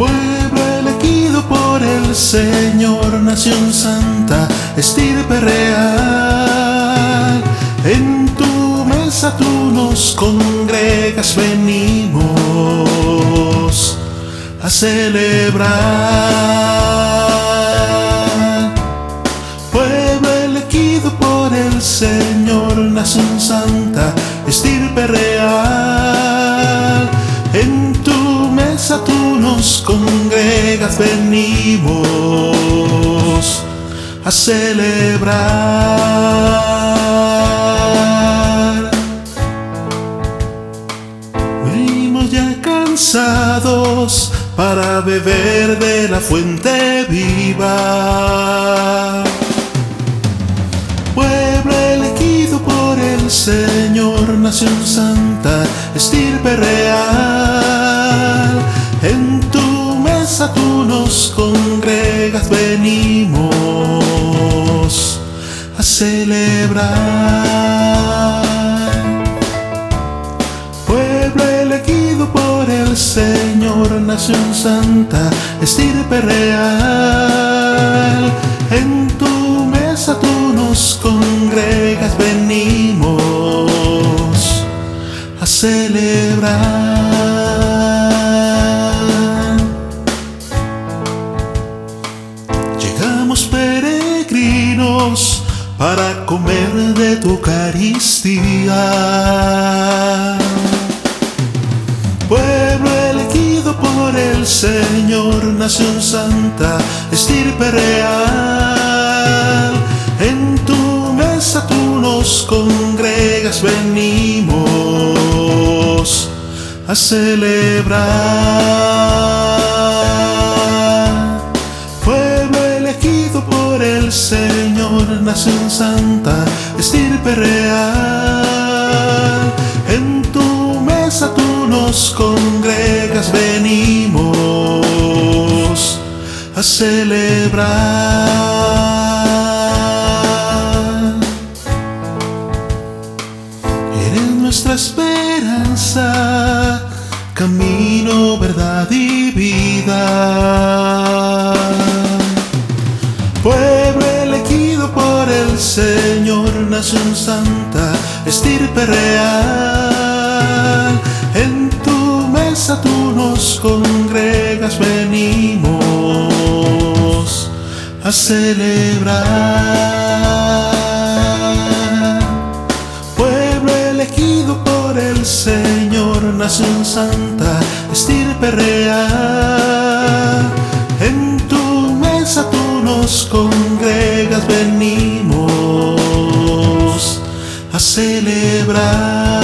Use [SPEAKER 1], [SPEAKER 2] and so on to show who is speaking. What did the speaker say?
[SPEAKER 1] Pueblo elegido por el Señor, nación santa, estirpe real. En tu mesa tú nos congregas, venimos a celebrar. Pueblo elegido por el Señor, nación santa, nos congregas, venimos a celebrar. Venimos ya cansados para beber de la fuente viva. Pueblo elegido por el Señor, nación santa, estirpe real. Venimos a celebrar. Pueblo elegido por el Señor, nación santa, estirpe real. En tu mesa tú nos congregas, venimos a celebrar. Para comer de tu Eucaristía. Pueblo elegido por el Señor, nación santa, estirpe real. En tu mesa tú nos congregas, venimos a celebrar. Santa, estirpe real. En tu mesa tú nos congregas, venimos a celebrar. Eres nuestra esperanza, camino, verdad y vida. Nación santa, estirpe real. En tu mesa tú nos congregas, venimos a celebrar. Pueblo elegido por el Señor, nación santa, estirpe real. En tu mesa tú nos congregas, venimos celebrar.